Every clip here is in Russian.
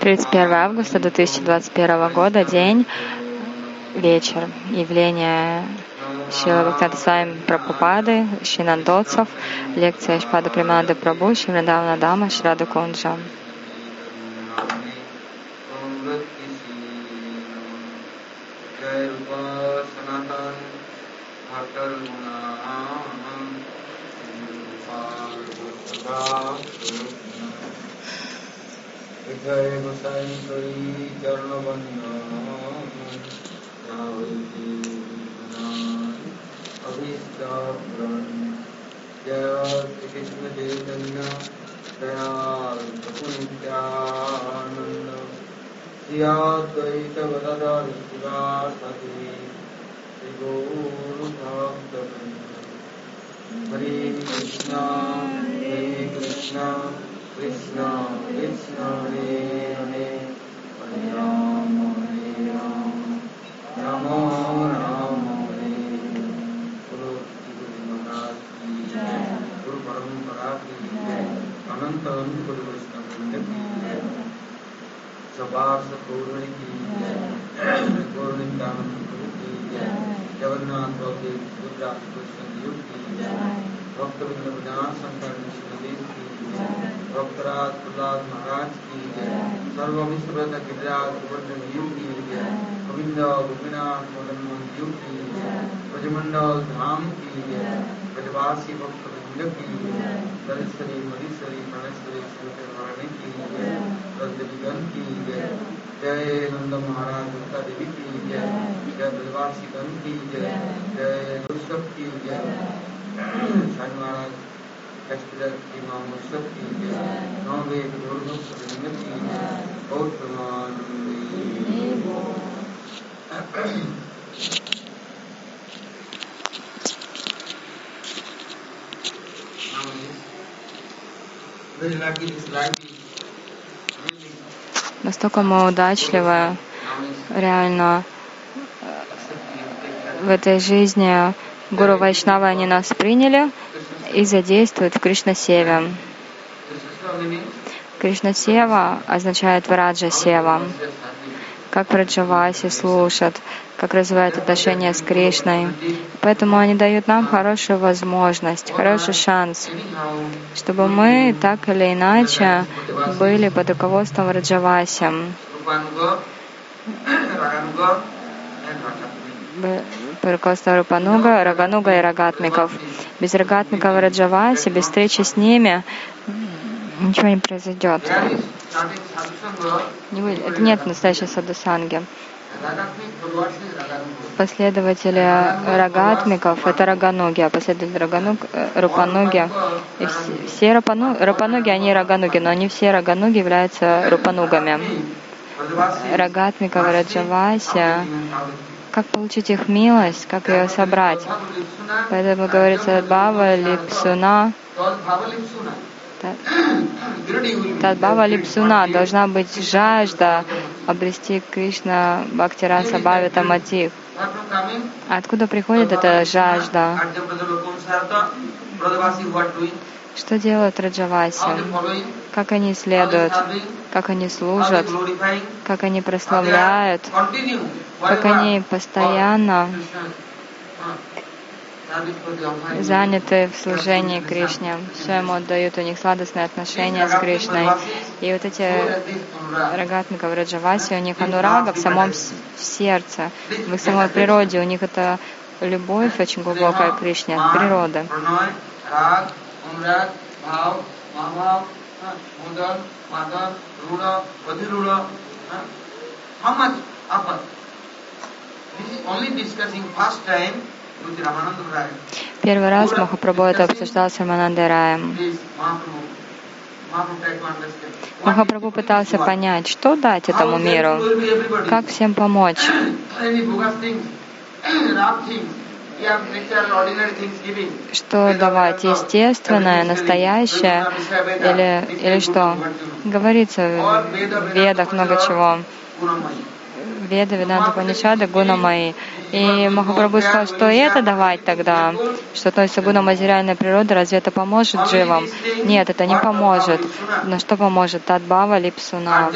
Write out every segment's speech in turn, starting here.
31 августа 2021 года, день, вечер, явление Шила Бхактата с вами Прабхупады, Шинандоцев, лекция Шпада Приманады Прабhu, Шимрадавна Дама, Шрада Кунджа. रघुनाथ भवदेव गुरुराज भक्त शंकर विष्णुदेव की भक्तराज प्रहलाद महाराज की सर्व विश्व गिरिराज गोवर्धन गोविंद गोपीनाथ मदन मोहन की ब्रजमंडल धाम की ब्रजवासी भक्त वृंद की दलेश्वरी मरीश्वरी प्रणेश्वरी श्रीमती की जय की जय नंद महाराज दुर्गा देवी की जय जय ब्रजवासी गण की जय जय ऋषभ की जय साई महाराज एक्सप्रेस की जय सदन की जय बहुत प्रमाण Настолько мы удачливы, реально в этой жизни Гуру Вайшнава они нас приняли, и задействует в Кришна-севе. Кришна-сева означает Враджа-сева. Как Враджаваси слушат, как развивают отношения с Кришной. Поэтому они дают нам хорошую возможность, хороший шанс, чтобы мы так или иначе были под руководством Враджаваси по руководству Рупануга, Рагануга и Рагатмиков. Без Рагатмиков и Раджаваси, без встречи с ними ничего не произойдет. Нет настоящей садусанги. Последователи рагатмиков — это рагануги, а последователи рагануг, э, рупануги. И все рупану, рупануги, они рагануги, но не все рагануги являются рупанугами. Рагатмиков и Раджаваси как получить их милость, как ее собрать. Поэтому говорится Бава Липсуна. Тадбава Липсуна должна быть жажда обрести Кришна Бхактираса Бхавита Матив. Откуда приходит эта жажда? Что делают Раджаваси? Как они следуют? Как они служат? Как они прославляют? Как они постоянно заняты в служении Кришне. Все ему отдают, у них сладостные отношения с Кришной. И вот эти рагатмиков Раджаваси, у них анурага в самом сердце, в их самой природе. У них это любовь очень глубокая к Кришне, от природы. Only discussing first time Первый раз Махапрабху это обсуждал с Раманандой Раем. Махапрабху. Пытался понять, что дать этому миру, как всем помочь. Что давать, естественное, настоящее или, или что? Говорится в ведах много чего. Веда, Веданта, Панишада, Гуна мои. И Махапрабху сказал, что и это давать тогда, что относится гуна материальной природы, разве это поможет живам? Нет, это не поможет. Но что поможет? Тадбава липсуна.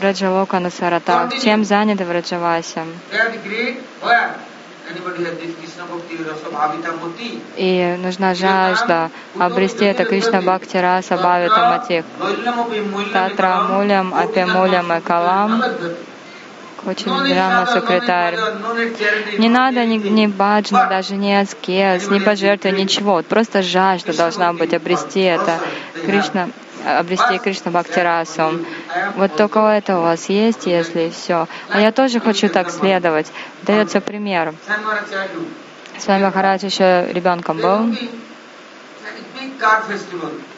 Враджалока Насарата. Чем заняты Враджаваси? И нужна жажда обрести это Кришна Бхакти Раса Бхавита Матих. Татра Мулям Апимулям и Калам Кочиндрама секретарь. Не надо ни, ни баджна, даже ни аскез, ни пожертвы, ничего. Просто жажда должна быть обрести это. Кришна, обрести Кришна Бхактирасу. Вот только это у вас есть, если все. А я тоже хочу так следовать. Дается пример. С вами Махарадж еще ребенком был.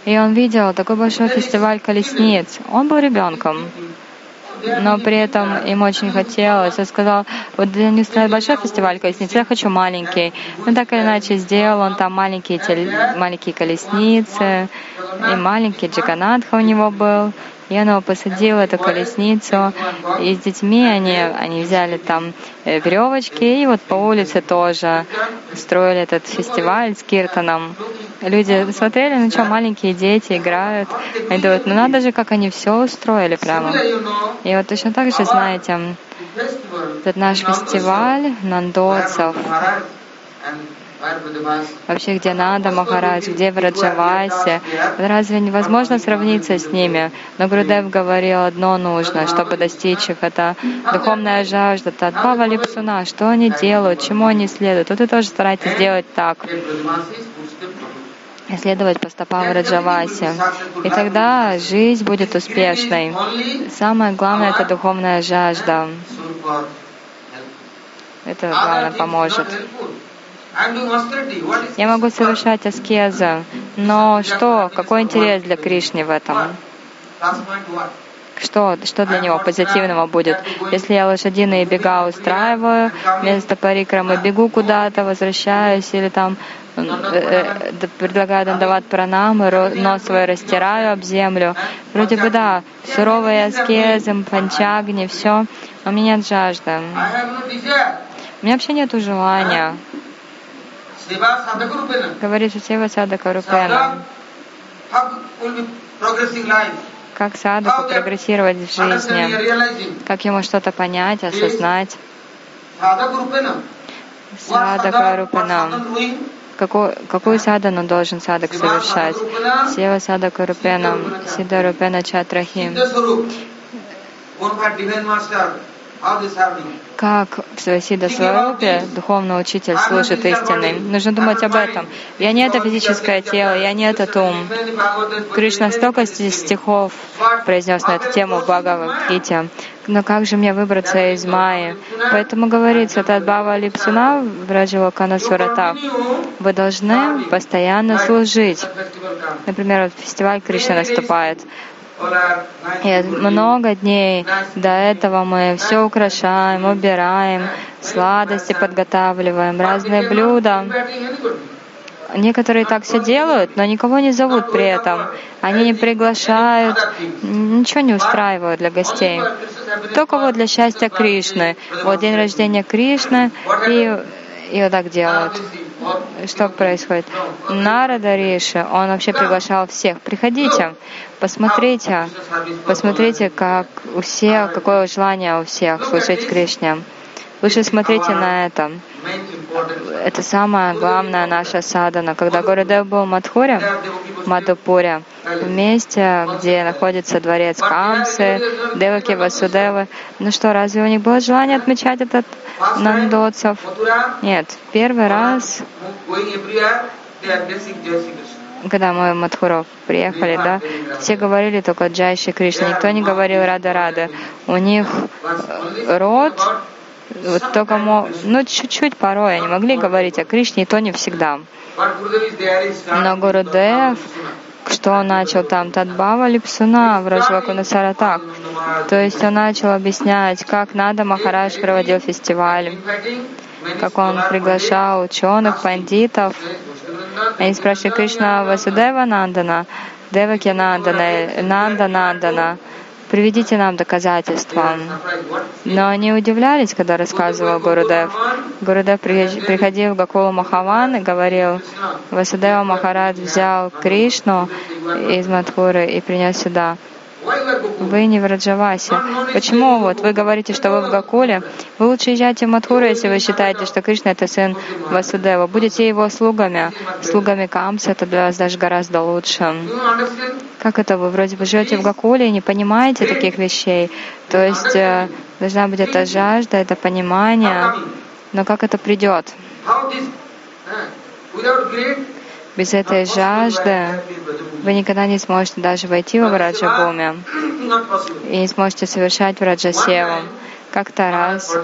И он видел такой большой фестиваль колесниц. Он был ребенком но при этом им очень хотелось. Я сказал, вот для них стоит большой фестиваль колесниц, я хочу маленький. Ну, так или иначе, сделал он там маленькие, тель... маленькие колесницы, и маленький Джаганатха у него был. И он его посадил, эту колесницу, и с детьми они, они взяли там э, веревочки, и вот по улице тоже строили этот фестиваль с киртаном. Люди смотрели, ну что, маленькие дети играют. Они думают, ну надо же, как они все устроили прямо. И вот точно так же, знаете, этот наш фестиваль нандоцев, вообще где надо Махарадж, где Враджаваси. Разве невозможно сравниться с ними? Но Гурудев говорил, одно нужно, чтобы достичь их. Это духовная жажда, Тадбава Липсуна. Что они делают, чему они следуют. Вот вы тоже старайтесь делать так следовать по стопам Раджаваси. И тогда жизнь будет успешной. Самое главное — это духовная жажда. Это главное поможет. Я могу совершать аскезы, но что, какой интерес для Кришны в этом? Что, что для него позитивного будет? Если я лошадиные бега устраиваю, вместо парикрамы бегу куда-то, возвращаюсь, или там э, э, предлагаю дандават пранамы, нос свой растираю об землю. Вроде бы да, суровые аскезы, панчагни, все, у меня нет жажды. У меня вообще нет желания. Говорится Сева Садака Рупена. Как садаку прогрессировать в жизни, как ему что-то понять, осознать. Садака Рупена. Какую, какую садану должен садак совершать? Сева садака Рупена, Сида Рупена Чатрахим как в Свасида Сварупе духовный учитель служит истиной. Нужно думать об этом. Я не это физическое тело, я не этот ум. Кришна столько стихов произнес на эту тему в Бхагавадгите. Но как же мне выбраться из Майи? Поэтому говорится, Тадбава Липсуна в Раджавакана Суратах. Вы должны постоянно служить. Например, вот фестиваль Кришна наступает. И много дней до этого мы все украшаем, убираем, сладости подготавливаем, разные блюда. Некоторые так все делают, но никого не зовут при этом. Они не приглашают, ничего не устраивают для гостей. Только вот для счастья Кришны. Вот день рождения Кришны, и, и вот так делают что происходит? Нарада Риши, он вообще приглашал всех. Приходите, посмотрите, посмотрите, как у всех, какое желание у всех служить Кришне. Лучше смотрите на это. Это самая главная наша садана. Когда Гурудев был в Мадхуре, Мадхупуре, в месте, где находится дворец Камсы, Деваки Васудевы, ну что, разве у них было желание отмечать этот нандоцев? Нет, первый раз когда мы в Мадхуров приехали, да, все говорили только Джайши Кришна, никто не говорил Рада Рада. У них род вот только, ну, чуть-чуть порой они могли говорить о Кришне, и то не всегда. Но Гурудев, что он начал там Тадбава Липсуна в Раджвакуна Саратак. То есть он начал объяснять, как надо Махарадж проводил фестиваль, как он приглашал ученых, пандитов. Они спрашивали Кришна Васудева Нандана, Деваки Нандана, Нанда Нандана, приведите нам доказательства. Но они удивлялись, когда рассказывал Гурудев. Гурудев приходил в Гакулу Махаван и говорил, Васудева Махарадж взял Кришну из Мадхуры и принес сюда. Вы не в Раджавасе. Почему вот вы говорите, что вы в Гакуле? Вы лучше езжайте в Мадхуру, если вы считаете, что Кришна это сын Васудева. Будете его слугами, слугами Камса, это для вас даже гораздо лучше. Как это вы вроде бы живете в Гакуле и не понимаете таких вещей? То есть э, должна быть эта жажда, это понимание. Но как это придет? Без этой жажды вы никогда не сможете даже войти в Враджабуми и не сможете совершать Враджасеву. Как-то раз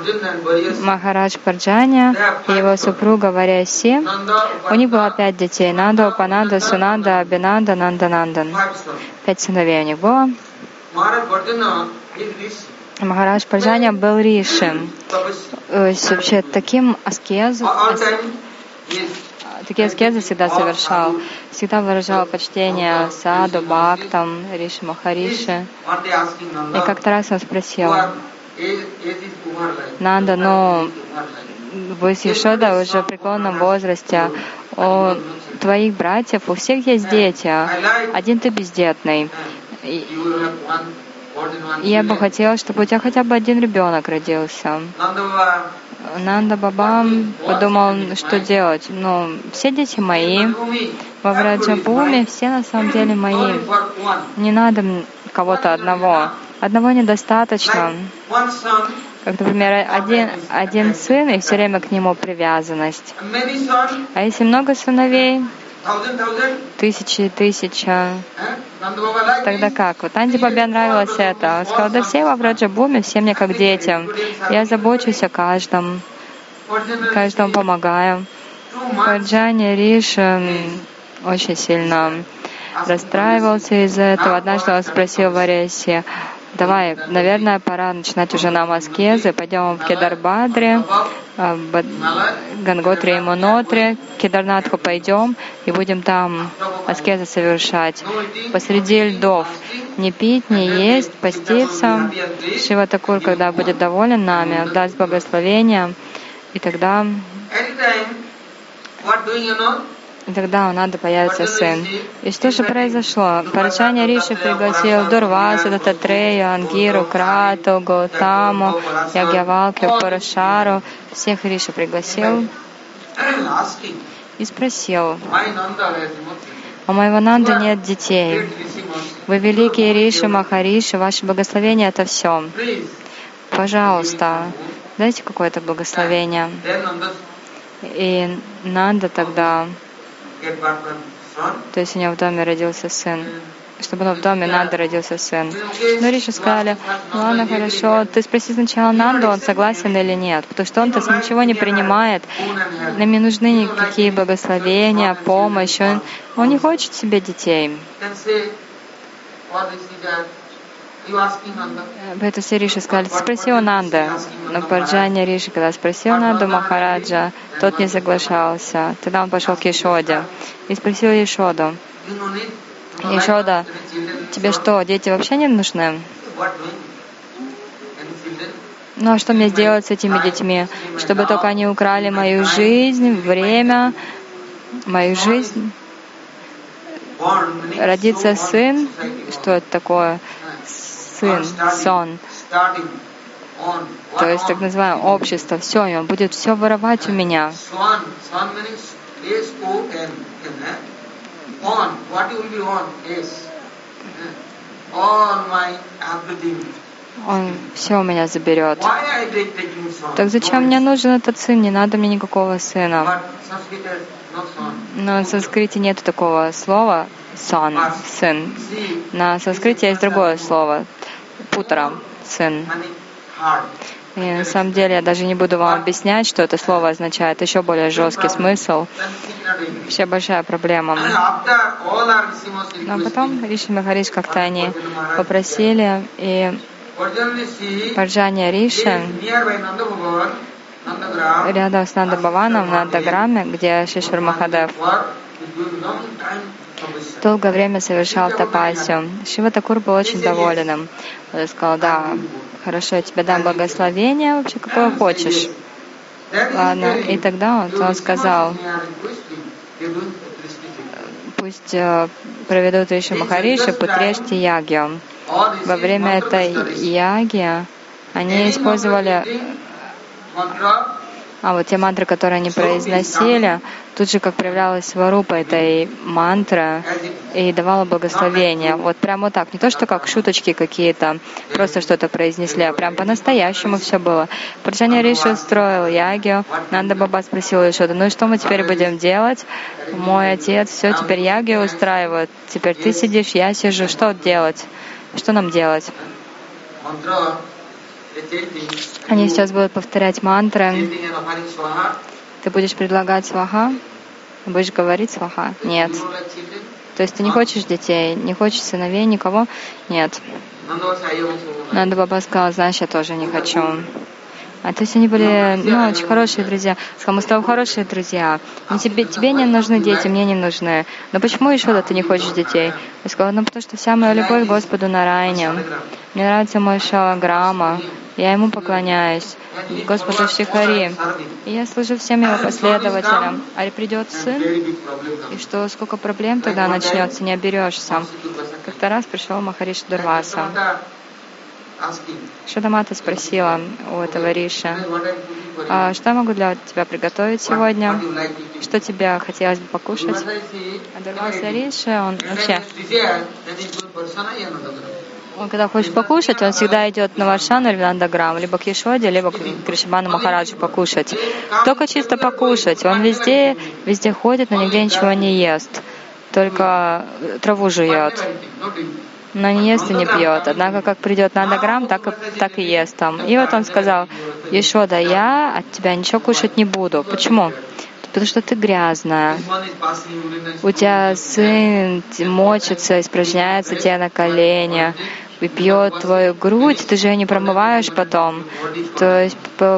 Махарадж Парджаня и его супруга Варяси, у них было пять детей, Нанда, Упананда, Сунанда, Абинанда, Нанда, Нандан. Пять сыновей у них было. Махарадж Парджаня был ришем. Вообще таким аскезом, такие аскезы всегда совершал. Всегда выражал почтение саду, бхактам, риши махариши. И как-то раз он спросил, Нанда, ну, вы с Ешода уже в преклонном возрасте, у твоих братьев у всех есть дети, один ты бездетный. Я бы хотела, чтобы у тебя хотя бы один ребенок родился. Нанда Баба подумал, что делать. Ну, все дети мои. Во Враджабуме все на самом деле мои. Не надо кого-то одного. Одного недостаточно. Как, например, один, один сын, и все время к нему привязанность. А если много сыновей, тысячи и тысяча, тогда как? Вот Анди Бабе нравилось это. Он сказал, да все во Враджабуме, все мне как детям. Я забочусь о каждом, каждому помогаю. Ваджани Риша очень сильно расстраивался из-за этого. Однажды он спросил Вареси, Давай, наверное, пора начинать уже нам аскезы. Пойдем в Кедарбадре, а, Ганготри и Монотри, Кедарнатху пойдем и будем там аскезы совершать. Посреди льдов. Не пить, не есть, поститься. Шива Такур, когда будет доволен нами, даст благословение, и тогда и тогда у Нады появится сын. И что же произошло? Парачаня Риши пригласил Дурвасу, Дататрею, Ангиру, Крату, Гаутаму, Ягьявалкю, Парашару. Всех Риши пригласил и спросил, у моего Нанды нет детей. Вы великие Риши, Махариши, ваше благословение — это все. Пожалуйста, дайте какое-то благословение. И Нанда тогда то есть у него в доме родился сын. Чтобы он в доме Нанда родился сын. Но Риши сказали, ну ладно, хорошо, ты спроси сначала Нанду, он согласен или нет, потому что он-то ничего не принимает, нам не нужны никакие благословения, помощь, он, он не хочет себе детей. Поэтому все Риши сказали, спроси у Нанда. Но Парджаня Риши, когда спросил Нанду Махараджа, тот не соглашался. Тогда он пошел к Ешоде и спросил Ешоду, Ешода, тебе что, дети вообще не нужны? Ну а что мне сделать с этими детьми? Чтобы только они украли мою жизнь, время, мою жизнь? Родится сын? Что это такое? Сын, сон. То есть так называемое общество, все, и он будет все воровать у меня. Он все у меня заберет. Так зачем мне нужен этот сын? Не надо мне никакого сына. Но в санскрите нет такого слова сон, сын. На санскрите есть другое слово Путра, сын. И на самом деле я даже не буду вам объяснять, что это слово означает. Еще более жесткий смысл. Вообще большая проблема. Но потом Риши Махариш как-то они попросили, и Парджания Риши рядом с Нандабаваном на Даграме, где Шишвар Махадев долгое время совершал тапасию. Шива Такур был очень доволен им. Он сказал, да, хорошо, я тебе дам благословение, вообще какое хочешь. Ладно, и тогда он, он сказал, пусть э, проведут Риши Махариши Путрешти Ягью. Во время этой яги они использовали а вот те мантры, которые они произносили, тут же как проявлялась сварупа этой мантры и давала благословение. Вот прямо вот так. Не то, что как шуточки какие-то, просто что-то произнесли, а прям по-настоящему все было. Парджаня Риши устроил ягию. Нанда Баба спросил Ишода, ну и что мы теперь будем делать? Мой отец все теперь ягию устраивает. Теперь ты сидишь, я сижу. Что делать? Что нам делать? Они сейчас будут повторять мантры. Ты будешь предлагать сваха? Будешь говорить сваха? Нет. То есть ты не хочешь детей, не хочешь сыновей, никого? Нет. Нанда Баба сказал, знаешь, я тоже не хочу. А то есть они были, ну, очень хорошие друзья. Сказал, мы с тобой хорошие друзья. Но тебе, тебе не нужны дети, мне не нужны. Но почему еще ты не хочешь детей? Я сказала, ну, потому что вся моя любовь к Господу на Райне. Мне нравится мой шалаграма. Я ему поклоняюсь. Господу Шихари. И я служу всем его последователям. А придет сын, и что, сколько проблем тогда начнется, не оберешься. Как-то раз пришел Махариш Дурваса. Шадамата спросила у этого Риша, а что я могу для тебя приготовить сегодня? Что тебе хотелось бы покушать? А Дурваса Риша, он вообще он когда хочет покушать, он всегда идет на Варшану или на Андаграм, либо к Ешоде, либо к Кришабану Махараджу покушать. Только чисто покушать. Он везде, везде ходит, но нигде ничего не ест. Только траву жует. Но не ест и не пьет. Однако, как придет на Андаграм, так и, так и ест там. И вот он сказал, Ешода, я от тебя ничего кушать не буду. Почему? потому что ты грязная. У тебя сын мочится, испражняется тебе на колени и пьет твою грудь, ты же ее не промываешь потом. То есть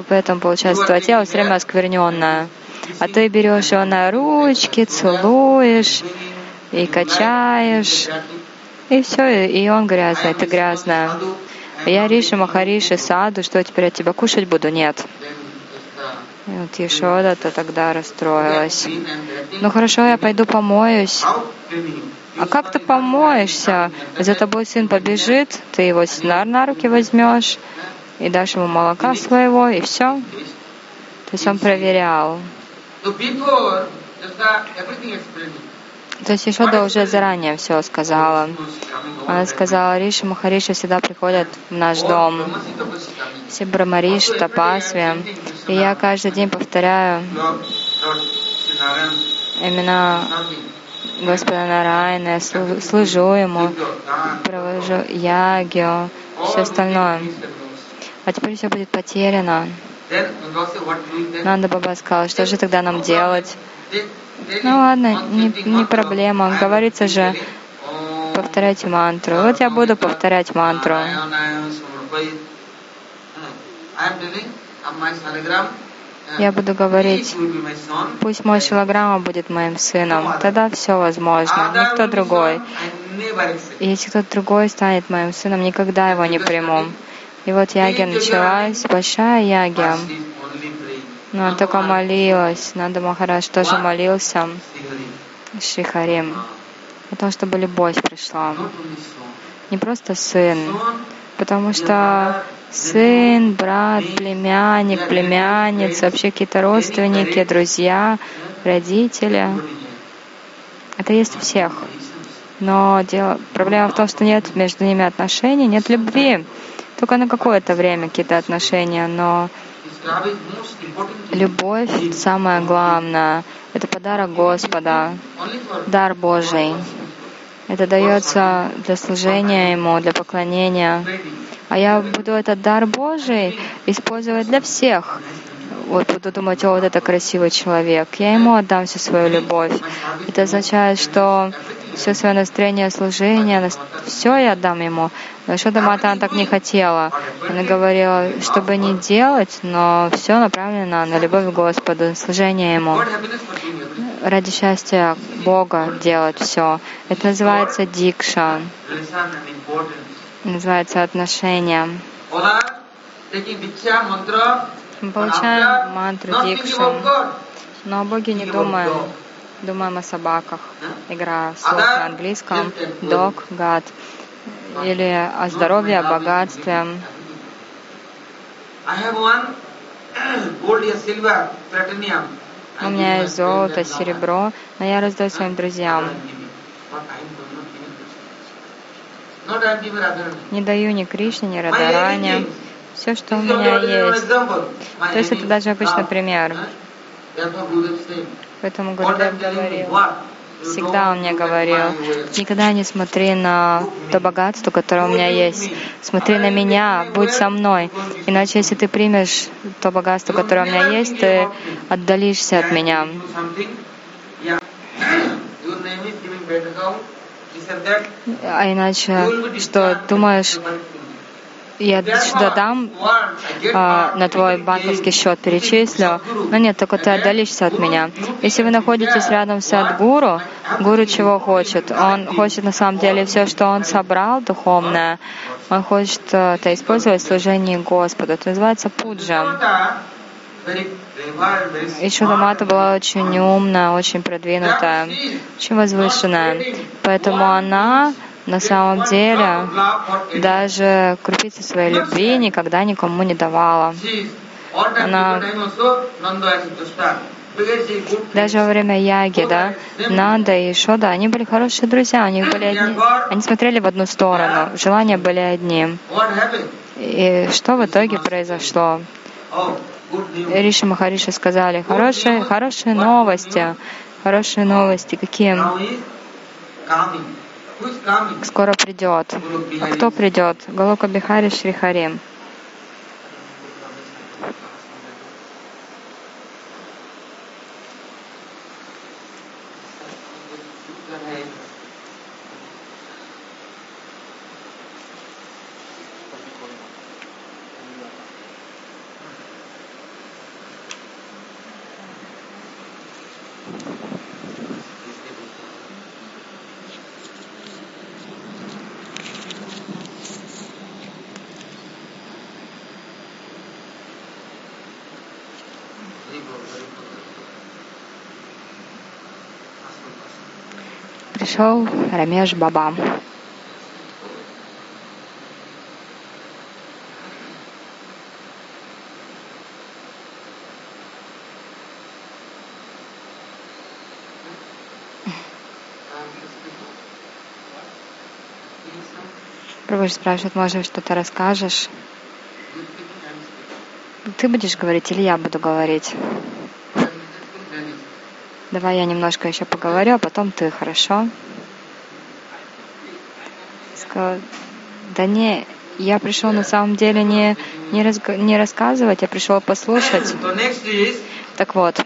поэтому получается твое тело все время оскверненное. А ты берешь его на ручки, целуешь и качаешь. И все, и он грязный, ты грязная. Я Риша Махариши Саду, что теперь от тебя кушать буду? Нет. И вот Ешода-то тогда расстроилась. Ну хорошо, я пойду помоюсь. А как ты помоешься? За тобой сын побежит, ты его снар на руки возьмешь и дашь ему молока своего, и все. То есть он проверял. То есть Ишода уже заранее все сказала. Она сказала, Риша Махариши всегда приходят в наш дом. Все Брамариш, Тапасви. И я каждый день повторяю имена Господа Нарайна, служу Ему, провожу ягию, все остальное. А теперь все будет потеряно. Нанда Баба сказал, что же тогда нам делать? Ну ладно, не, не проблема. Говорится же, повторяйте мантру. Вот я буду повторять мантру. Я буду говорить, пусть мой шилограмма будет моим сыном. Тогда все возможно. Никто другой. И если кто-то другой станет моим сыном, никогда его не приму. И вот ягия началась, большая ягия. Но она только молилась. Нанда Махарадж тоже молился. Шрихарим. О том, чтобы любовь пришла. Не просто сын, потому что сын, брат, племянник, племянница, вообще какие-то родственники, друзья, родители. Это есть у всех. Но дело, проблема в том, что нет между ними отношений, нет любви. Только на какое-то время какие-то отношения, но Любовь — самое главное. Это подарок Господа, дар Божий. Это дается для служения Ему, для поклонения. А я буду этот дар Божий использовать для всех. Вот буду думать, о, вот это красивый человек. Я ему отдам всю свою любовь. Это означает, что все свое настроение служения, все я отдам ему. Но Шода она так не хотела. Она говорила, чтобы не делать, но все направлено на любовь к Господу, служение Ему. ради счастья Бога делать все. Это называется дикша, называется отношения. Мы получаем мантру дикшу, но о Боге не думаем. Думаем о собаках, игра слов на английском, dog, God, или о здоровье, о богатстве. У меня есть золото, серебро, но я раздаю своим друзьям. Не даю ни Кришне, ни Радаране. Все, что у меня есть. То есть это даже обычный пример. Поэтому Гурдев говорил, всегда он мне говорил, никогда не смотри на то богатство, которое у меня есть. Смотри на меня, будь со мной. Иначе, если ты примешь то богатство, которое у меня есть, ты отдалишься от меня. А иначе, что думаешь, я сюда дам а, на твой банковский счет перечислю. Но нет, только ты отдалишься от меня. Если вы находитесь рядом с Садгуру, Гуру чего хочет? Он хочет на самом деле все, что он собрал духовное, он хочет это использовать в служении Господу. Это называется пуджа. И Шудамата была очень умная, очень продвинутая, очень возвышенная. Поэтому она на самом деле даже крупицы своей любви никогда никому не давала. Она даже во время яги, да, Нанда и Шода, они были хорошие друзья, у них были одни, они смотрели в одну сторону, желания были одни. И что в итоге произошло? Риши Махариши сказали, хорошие, хорошие новости, хорошие новости, какие? Скоро придет. А кто придет? Галока Бихари Шрихари. Пришел Рамеш Баба. Прабhu спрашивает, может, что-то расскажешь? Ты будешь говорить или я буду говорить? Давай я немножко еще поговорю, а потом ты, хорошо? Сказал, да не, я пришел на самом деле не, не, разг... не рассказывать, я пришел послушать. Так вот,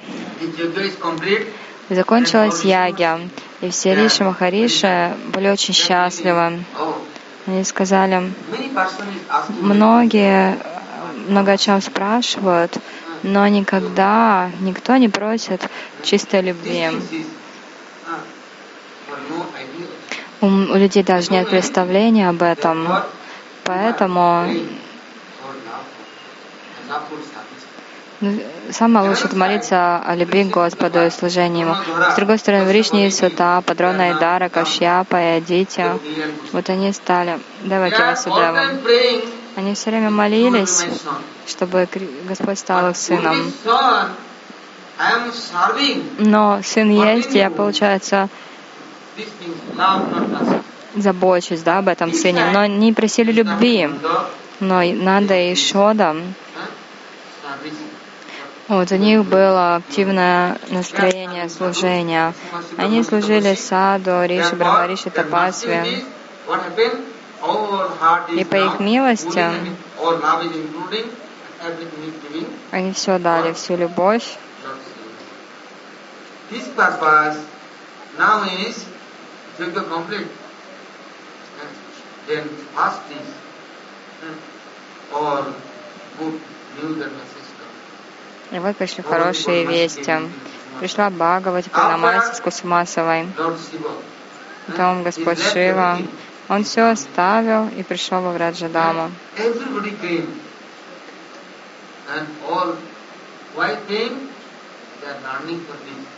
закончилась ягья, и все Риши Махариши были очень счастливы. Они сказали, многие много о чем спрашивают, но никогда никто не просит чистой любви. У, у людей даже нет представления об этом, поэтому ну, самое лучшее это молиться о любви к Господу и служении Ему. С другой стороны, в Ришне Сута, Падрона Дара, Кашьяпа и Адитя, вот они стали, давайте Васудева, они все время молились, чтобы Господь стал их сыном. Но сын есть, я, получается, забочусь да, об этом сыне, но не просили любви. Но Нанда и Шода, вот у них было активное настроение служения. Они служили саду, Риши, Брахмариши, Тапасве. И по их милости они все дали, всю любовь. Then first is or good news and message. И вот пришли хорошие вести. Пришла Бхагавати Пурнамаси с Кусумасовой. Потом Господь Шива. Он все оставил и пришел во Враджадаму. And all, why came? They are learning for this.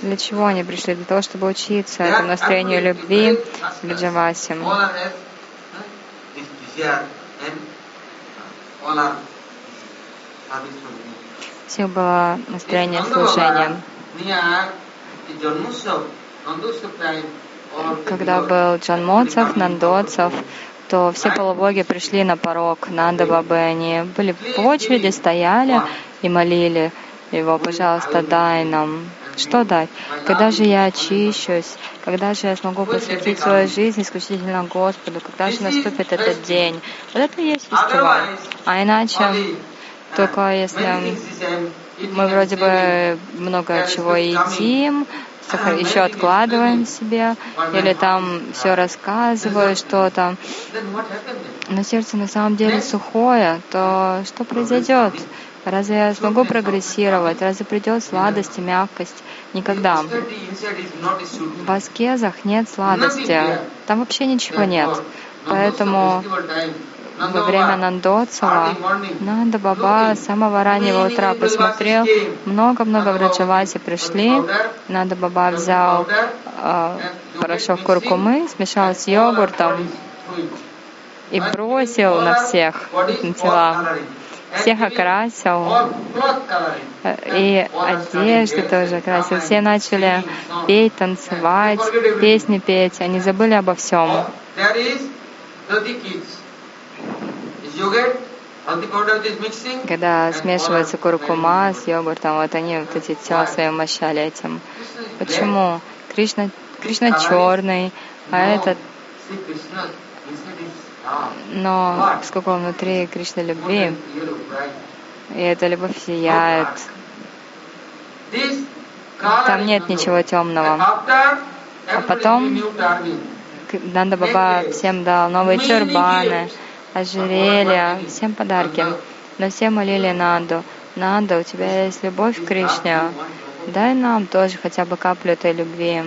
Для чего они пришли? Для того, чтобы учиться этому настроению любви me. У всех было настроение служения. Когда был Джанмоцев, Нандоцев, то все полубоги пришли на порог Нанда Бабы. Они были в очереди, стояли и молили его, пожалуйста, дай нам. Что дать? Когда же я очищусь? Когда же я смогу посвятить свою жизнь исключительно Господу? Когда же наступит этот день? Вот это и есть фестиваль. А иначе, только если мы вроде бы много чего едим, еще откладываем себе, или там все рассказываю что-то, но сердце на самом деле сухое, то что произойдет? Разве я смогу прогрессировать? Разве придет сладость и мягкость? Никогда. В аскезах нет сладости. Там вообще ничего нет. Поэтому во время Нандоцева Нанда Баба с самого раннего утра посмотрел, много-много враджаваси пришли. Нанда Баба взял э, порошок куркумы, смешал с йогуртом и бросил на всех, на тела. Всех окрасил, э, и одежды тоже окрасил. Все начали петь, танцевать, песни петь. Они забыли обо всем. Когда смешивается куркума с йогуртом, вот они вот эти тела свои мощали этим. Почему? Кришна, Кришна черный, а этот, Но сколько внутри Кришны любви, и эта любовь сияет. Там нет ничего темного. А потом Нанда Баба всем дал новые тюрбаны, ожерелья, всем подарки. Но все молили Нанду. Нанда, у тебя есть любовь к Кришне. Дай нам тоже хотя бы каплю этой любви.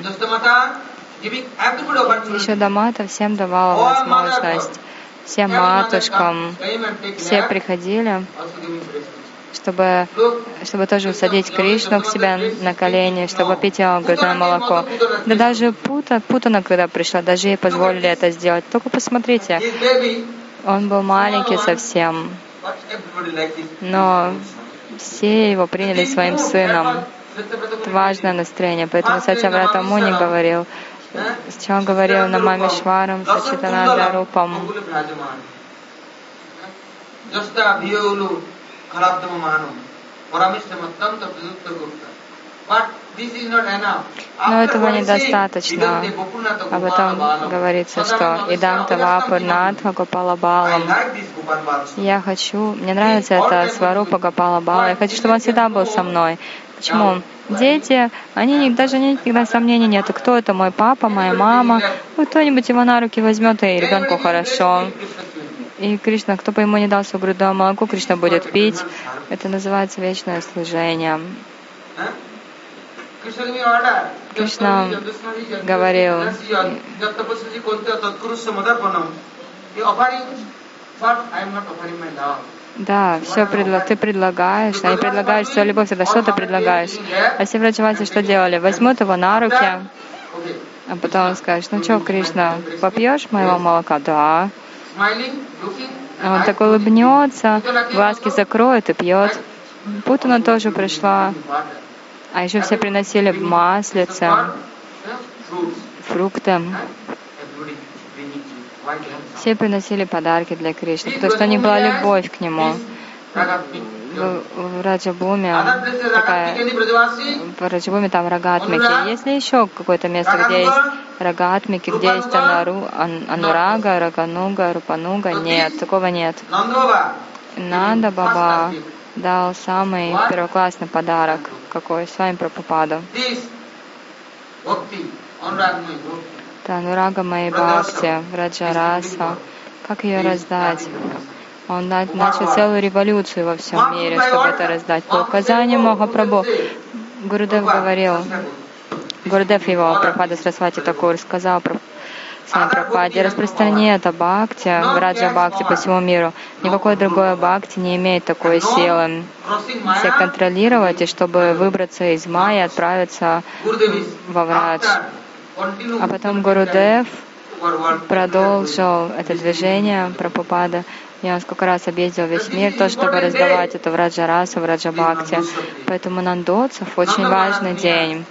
Еще Дамата всем давала возможность. Всем матушкам, все приходили, чтобы, чтобы тоже усадить Кришну к себе на колени, чтобы пить его грудное молоко. Да даже Пута, Путана, когда пришла, даже ей позволили это сделать. Только посмотрите, он был маленький совсем, но все его приняли своим сыном. Это важное настроение, поэтому Сатяврата Муни говорил, сначала говорил на маме Шварам, Сачитананда Рупам. Но этого недостаточно. Об этом говорится, что «Идам Тавапурнатха Гопала I Балам». like this Gopal Bala. Я хочу, мне нравится это Сварупа Гопала Бала. Я хочу, чтобы он всегда был со мной. Почему? Дети, они не- даже никогда сомнений нет, кто это, мой папа, моя мама. Кто-нибудь его на руки возьмет, и ребенку хорошо. И Кришна, кто бы ему не дал свое грудное молоко, Кришна будет пить. Это называется вечное служение. Кришна говорил, Да, все предла... ты предлагаешь, они предлагаешь свою любовь, тогда что ты предлагаешь? А все врачеватели что делали? Возьмут его на руки, а потом скажешь, ну что, Кришна, попьешь моего молока? Да. А он так улыбнется, глазки закроет и пьет. Путана тоже пришла, а еще все приносили маслице, фрукты. Все приносили подарки для Кришны, потому что у них была любовь к нему. В, Раджабуме такая, в Раджабуме там рагатмики. Есть ли еще какое-то место, где есть рагатмики, где есть анару, ан, анурага, рагануга, рупануга? Нет, такого нет. Нанда Баба дал самый первоклассный подарок, какой с вами Прабхупаду. Танурага моей бхакти, Раджараса. Как ее раздать? Он на- начал целую революцию во всем мире, чтобы это раздать. По указанию Махапрабху Гурудев говорил, Гурудев его, Прабхада Сарасвати Такур, сказал Сам Прабхаде, распространи это бхакти, Раджа Бхакти по всему миру. Никакой другой бхакти не имеет такой силы. Всех контролировать, и чтобы выбраться из Майи, отправиться во Врадж. А потом Гурудев продолжил это движение Прабхупада. Он сколько раз объездил весь мир, то, чтобы раздавать это в Раджарасу, в Раджабхакти. Поэтому Нандоцев очень важный день.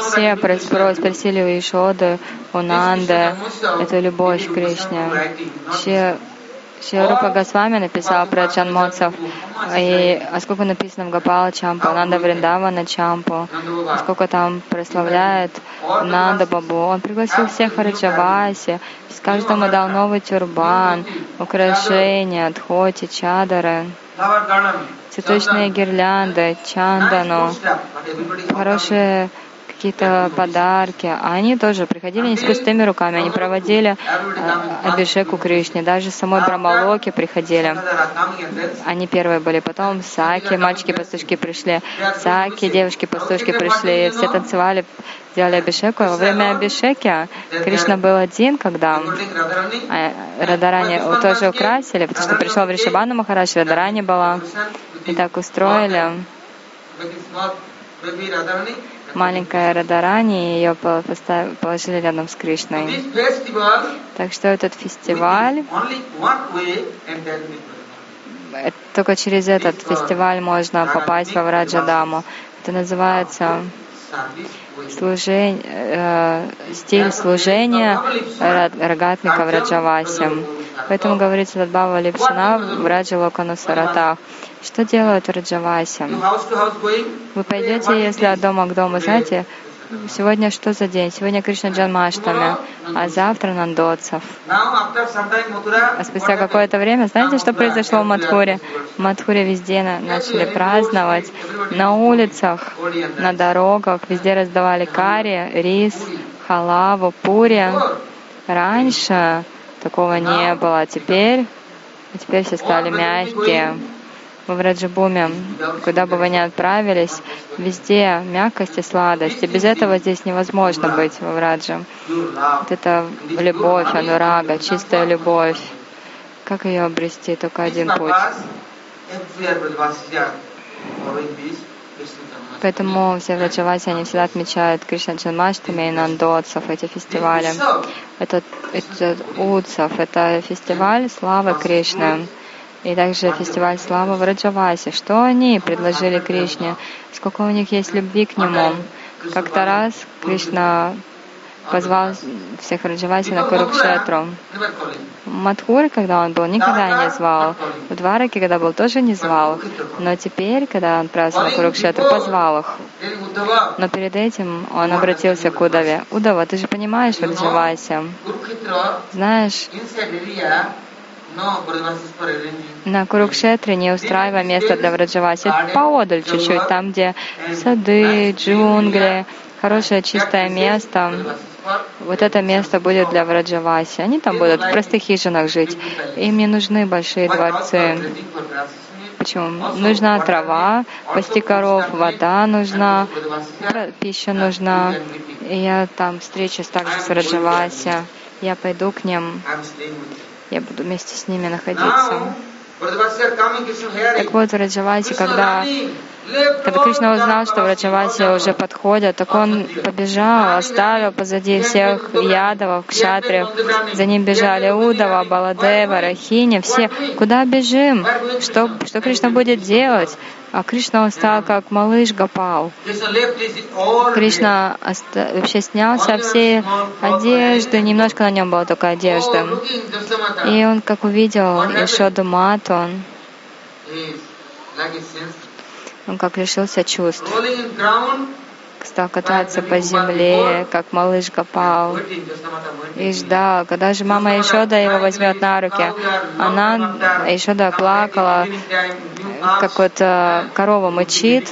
Все прос- спросили у Ишоды, у Нанды, эту любовь к Кришне. Все Шри Рупа Госвами написал про Джанмоцев, и, а сколько написано в Гапала Чампу, Нанда Вриндавана Чампу, сколько там прославляет Нанда Бабу. Он пригласил всех Раджаваси, с каждому дал новый тюрбан, украшения, дхоти, чадары, цветочные гирлянды, чандану, хорошие какие-то подарки. А они тоже приходили не с пустыми руками, они проводили э, абишеку Кришне, даже самой Брамалоке приходили. Они первые были, потом Саки, мальчики-пастушки пришли, Саки, девушки-пастушки пришли, все танцевали, делали абишеку. Во время абишеки Кришна был один, когда а, Радарани тоже украсили, потому что пришел в Ришабану Махарадж, Радарани была, и так устроили. Маленькая Радарани, ее положили рядом с Кришной. Так что этот фестиваль, э, только через этот фестиваль можно попасть во Враджадаму. Это называется служень- э, стиль служения рогатника в Раджавасе. Поэтому говорится Ладбава Липшина в Раджа Локану Саратах. Что делают в Раджавасе? Вы пойдете, если от дома к дому, знаете, сегодня что за день? Сегодня Кришна Джанмаштами, а завтра Нандоцев. А спустя какое-то время, знаете, что произошло в Мадхуре? В Мадхуре везде на- начали праздновать. На улицах, на дорогах, везде раздавали карри, рис, халаву, пури. Раньше такого не было, а теперь, теперь все стали мягкие. В Враджабуме, куда бы вы ни отправились, везде мягкость и сладость. И без этого здесь невозможно быть во Враджа. Вот это любовь, анурага, чистая любовь. Как ее обрести? Только один путь. Поэтому все Враджаваси, они всегда отмечают Кришна Джанмаштами и Нандоцев, эти фестивали. Это, это Утсов, это фестиваль славы Кришны. И также фестиваль славы в Раджавасе. Что они предложили Кришне? Сколько у них есть любви к нему? Как-то раз Кришна позвал всех в Раджавасе на Курукшетру. В Мадхуре, когда он был, никогда не звал. В Двараке, когда был, тоже не звал. Но теперь, когда он на Курукшетру, позвал их. Но перед этим он обратился к Удаве. Удава, ты же понимаешь в Раджавасе, знаешь, на Курукшетре не устраивая место для Враджаваси. Поодаль чуть-чуть, там, где сады, джунгли, хорошее чистое место. Вот это место будет для Враджаваси. Они там будут в простых хижинах жить. Им не нужны большие дворцы. Почему? Нужна трава, пасти коров, вода нужна, пища нужна. И я там встречусь также с Раджаваси. Я пойду к ним, я буду вместе с ними находиться. Так вот, в когда, когда Кришна узнал, что в Раджавасе уже подходят, так он побежал, оставил позади всех ядовов, кшатриев. За ним бежали Удава, Баладева, Рахини, все. Куда бежим? Что, что Кришна будет делать? А Кришна, он стал как малыш Гапал. Кришна оста- вообще снял со всей одежды, немножко на нем была только одежда. И он как увидел Ишоду Мату, он, как лишился чувств. Стал кататься по земле, как малыш Гапал. И ждал, когда же мама Ишода его возьмет на руки. Она, Ишода плакала, как вот корова мычит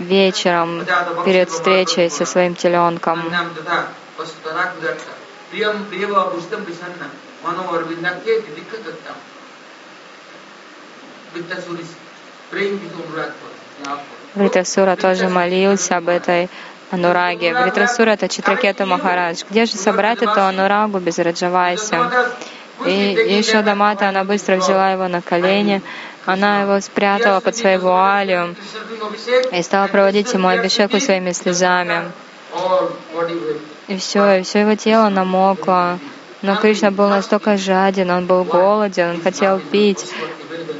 вечером перед встречей со своим теленком. Praying with Anurag Вритрасура тоже молился об этой анураге. Вритрасура — это Читракета Махарадж. Где же собрать эту анурагу без Раджавайси? И Ишода Мата, она быстро взяла его на колени, она его спрятала под своей вуалью и стала проводить ему абишеку своими слезами. И все, и все его тело намокло. Но Кришна был настолько жаден, он был голоден, он хотел пить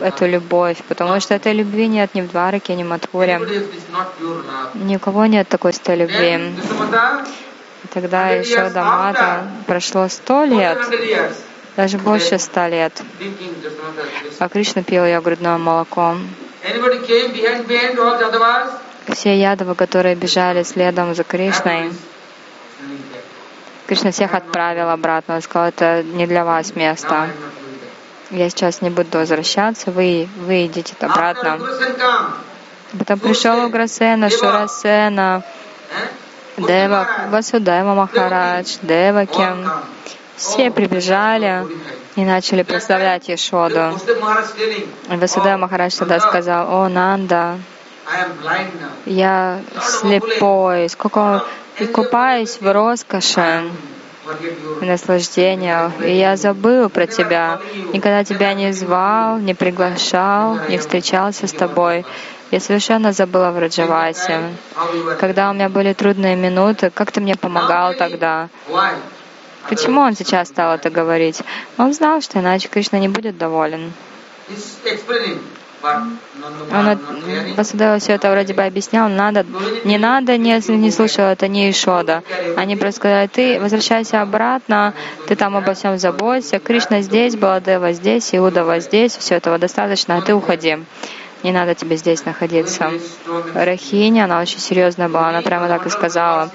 эту любовь, потому что этой любви нет ни в Двараке, ни в Матхуре. Everybody else is not pure love. Ни у кого нет такой стой любви. И тогда еще до мата прошло сто лет, 400 years, даже больше ста лет, а Кришна пил ее грудное молоко. Все ядовы, которые бежали следом за Кришной, Кришна всех отправил обратно. Он сказал, это не для вас место. Я сейчас не буду возвращаться, вы, вы идите обратно. Потом пришел Уграсена, Шурасена, eh? Дева, Васудева Махарадж, Деваки. Все прибежали и начали прославлять Ешоду. И Васудева Махарадж тогда сказал, о, Нанда, я слепой, сколько и купаюсь в роскоши и наслаждениях, и я забыл про тебя. Никогда тебя не звал, не приглашал, не встречался с тобой. Я совершенно забыла в Раджавасе. Когда у меня были трудные минуты, как ты мне помогал тогда? Почему он сейчас стал это говорить? Он знал, что иначе Кришна не будет доволен. Он. Васудева все это вроде бы объяснял, надо, не надо, не, не слушал, это не Ишода. Они просто сказали, ты возвращайся обратно, ты там обо всем заботься, Кришна здесь, Баладева здесь, Иудова здесь, все этого достаточно, а ты уходи. Не надо тебе здесь находиться. Рахини, она очень серьезная была, она прямо так и сказала.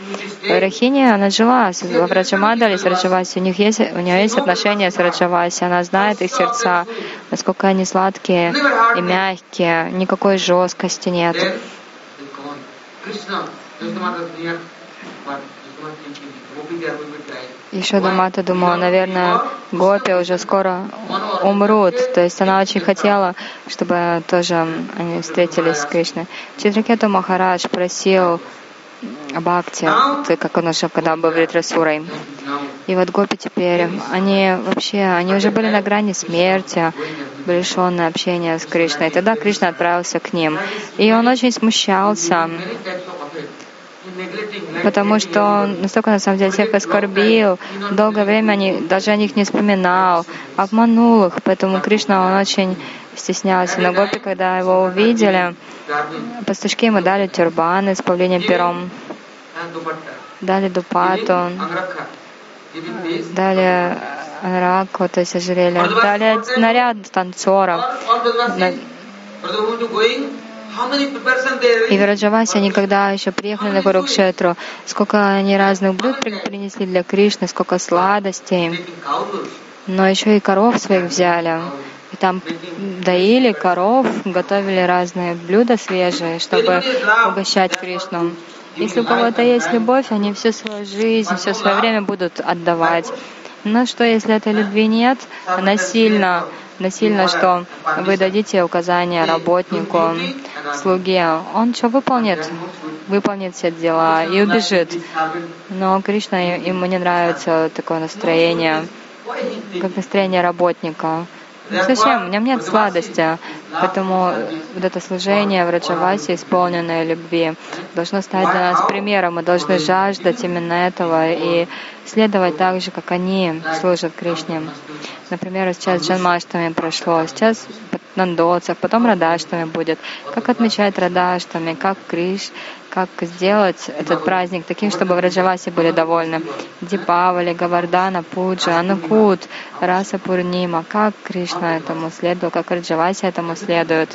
Рахини, она жила в Раджамадале с Раджаваси, у, них есть, у нее есть отношения с Раджаваси, она знает их сердца, насколько они сладкие и мягкие, никакой жесткости нет. Krishna, Krishna die. Еще Дамата думала, наверное, Гопи уже скоро умрут. То есть она очень хотела, чтобы тоже они встретились с Кришной. Читракету Махарадж просил Бхакти, как он уже когда был в Ритрасурой. Now, И вот Гопи теперь, они вообще, они уже были на грани смерти, были лишенные общения с Кришной. И тогда Кришна отправился к ним. И он очень смущался, потому что он настолько на самом деле всех оскорбил, долгое время они, даже о них не вспоминал, обманул их, поэтому Кришна, он очень стеснялся. Но Гопи, когда его увидели, пастушки ему дали тюрбаны с павлиним пером, дали дупату, дали раку, то есть ожерелье, дали наряд танцоров. И в arrange? Раджавасе они когда еще приехали на Курукшетру, сколько они разных блюд при- принесли для Кришны, сколько сладостей. Но еще и коров своих взяли. И там доили коров, готовили разные блюда свежие, чтобы угощать Кришну. Если у кого-то есть любовь, они всю свою жизнь, все свое время будут отдавать. Но что, если этой любви нет, насильно, насильно, что вы дадите указания работнику, слуге, он что выполнит? Выполнит все дела и убежит. Но Кришна, ему не нравится такое настроение, как настроение работника. Совсем, в нем нет сладости. Поэтому вот это служение в Раджавасе, исполненное любви, должно стать для нас примером. Мы должны жаждать именно этого и следовать так же, как они служат Кришне. Например, сейчас Джанмаштами прошло, сейчас Нандоцев, потом Радаштами будет. Как отмечать Радаштами, как Криш, как сделать этот праздник таким, чтобы в Раджавасе были довольны. Дипавали, Гавардана, Пуджа, Анукут, Раса Пурнима. Как Кришна этому следует, как Раджавасе этому следует.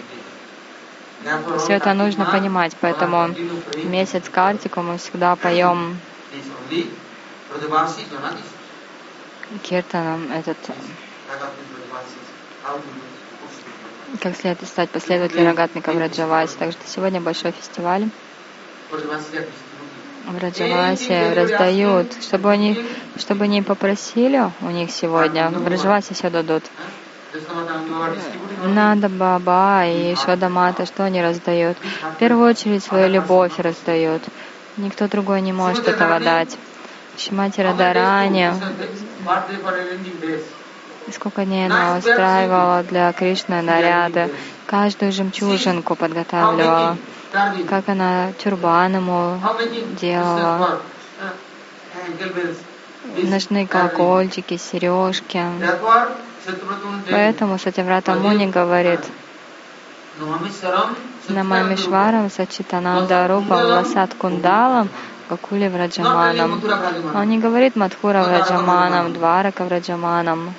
Все это нужно понимать, поэтому месяц Картику мы всегда поем киртаном этот, как следует стать последователем Рагатмика в Раджавасе. Так что сегодня большой фестиваль. в Раджавасе раздают, чтобы они, чтобы не попросили у них сегодня, в Раджавасе все дадут. Надо Баба и Шодамата, что они раздают? В первую очередь свою любовь раздают. Никто другой не может этого дать. Шимати Радарани, сколько дней она устраивала для Кришны наряды, каждую жемчужинку подготавливала, как она тюрбан ему делала. Нужны колокольчики, сережки. Поэтому Сатяврата Муни говорит, Намамишварам Сачитананда Рупам Васат Кундалам Гакули Враджаманам. Он не говорит Мадхура Враджаманам, Дварака Враджаманам.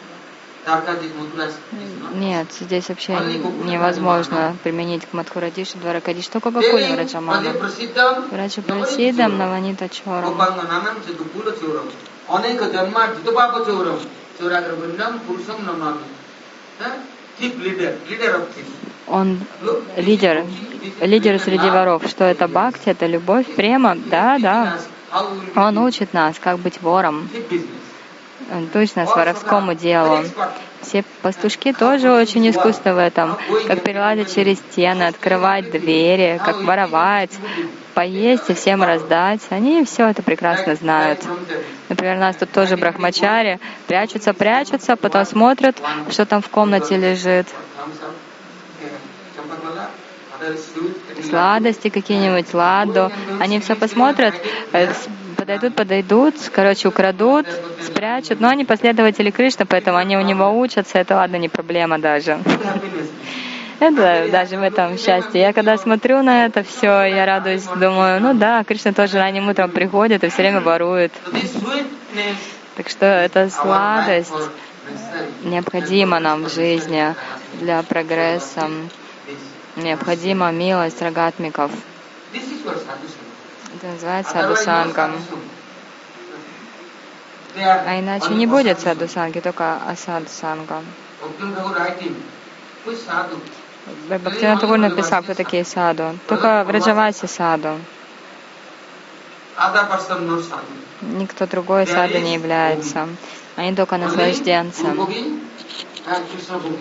Нет, здесь вообще невозможно применить к Мадхурадишу, Дваракадиш, только Гакули Враджаманам. Враджа Прасидам Наванита Чорам. Он лидер, лидер среди воров. Что это бхакти, это любовь, према, да, да. Он учит нас, как быть вором. точно с нас воровскому делу. Все пастушки тоже очень искусны в этом. Как перелазить через стены, открывать двери, как воровать, поесть и всем раздать. Они все это прекрасно знают. Например, у нас тут тоже брахмачари прячутся, прячутся, потом смотрят, что там в комнате лежит. Сладости какие-нибудь, ладу. Они все посмотрят, э, подойдут, подойдут, короче, украдут, спрячут. Но они последователи Кришны, поэтому они у него учатся. Это ладно, не проблема даже. Это даже в этом счастье. Я когда смотрю на это все, я радуюсь, думаю, ну да, Кришна тоже ранним утром приходит и все время ворует. Так что эта сладость необходима нам в жизни для прогресса. Необходима милость рогатмиков. Это называется садусангом. А иначе не будет садусанги, только асадусанга. Бхактивинат Такур написал, кто такие саду. Только в Раджавасе саду. Никто другой саду не является. Они только наслажденцы.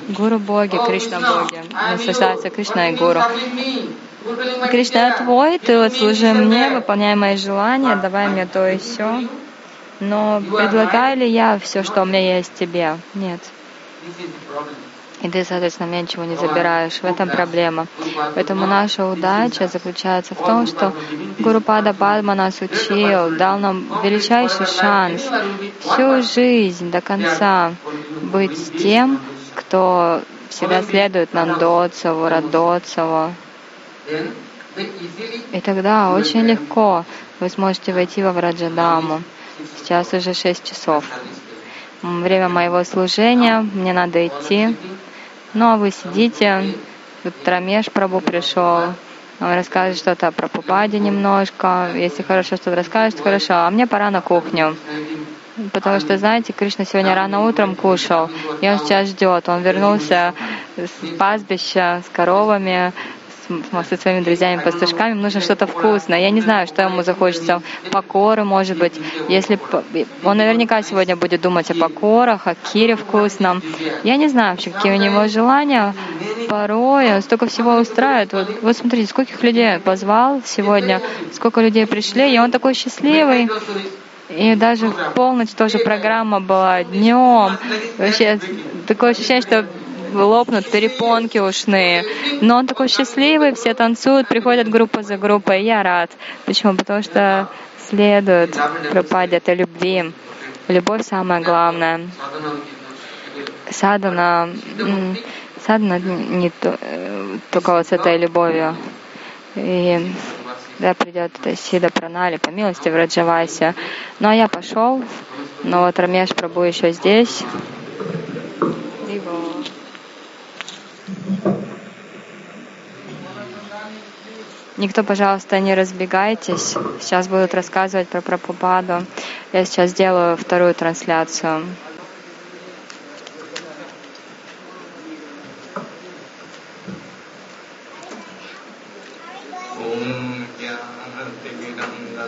Гуру боги, Кришна боги. Наслаждаются Кришна и Гуру. Кришна, твой, ты вот служи мне, выполняй мои желания, давай мне то и все. Но предлагаю ли я все, что у меня есть тебе? Нет. И ты, соответственно, меня ничего не забираешь. В этом проблема. Поэтому наша удача заключается в том, что Гурупада Падма нас учил, дал нам величайший шанс всю жизнь до конца быть тем, кто всегда следует Нандоцеву, Радоцеву. И тогда очень легко вы сможете войти во Враджадаму. Сейчас уже шесть часов. Время моего служения, мне надо идти. Ну а вы сидите, тут Рамеш Прабу пришел, он расскажет что-то про Пупаде немножко. Если хорошо что-то расскажет, хорошо. А мне пора на кухню. Потому что, знаете, Кришна сегодня рано утром кушал, и он сейчас ждет. Он вернулся с пастбища, с коровами, со своими друзьями-пастушками, нужно что-то вкусное. Я не знаю, что ему захочется. Покоры, может быть. Если он наверняка сегодня будет думать о покорах, о кире вкусном. Я не знаю вообще, какие у него желания. Порой он столько всего устраивает. Вот, вот смотрите, скольких людей позвал сегодня, сколько людей пришли, и он такой счастливый. И даже в полночь тоже программа была днем. Вообще такое ощущение, что лопнут перепонки ушные. Но он такой счастливый, все танцуют, приходят группа за группой, я рад. Почему? Потому что следует пропаде этой любви. Любовь самое главное. Садана, садана не э, только с этой любовью. И да, придет Сида Пранали, по милости в Раджавасе. Ну а я пошел, но вот Рамеш Прабу еще здесь. Никто, пожалуйста, не разбегайтесь. Сейчас будут рассказывать про Прабхупаду. Я сейчас сделаю вторую трансляцию.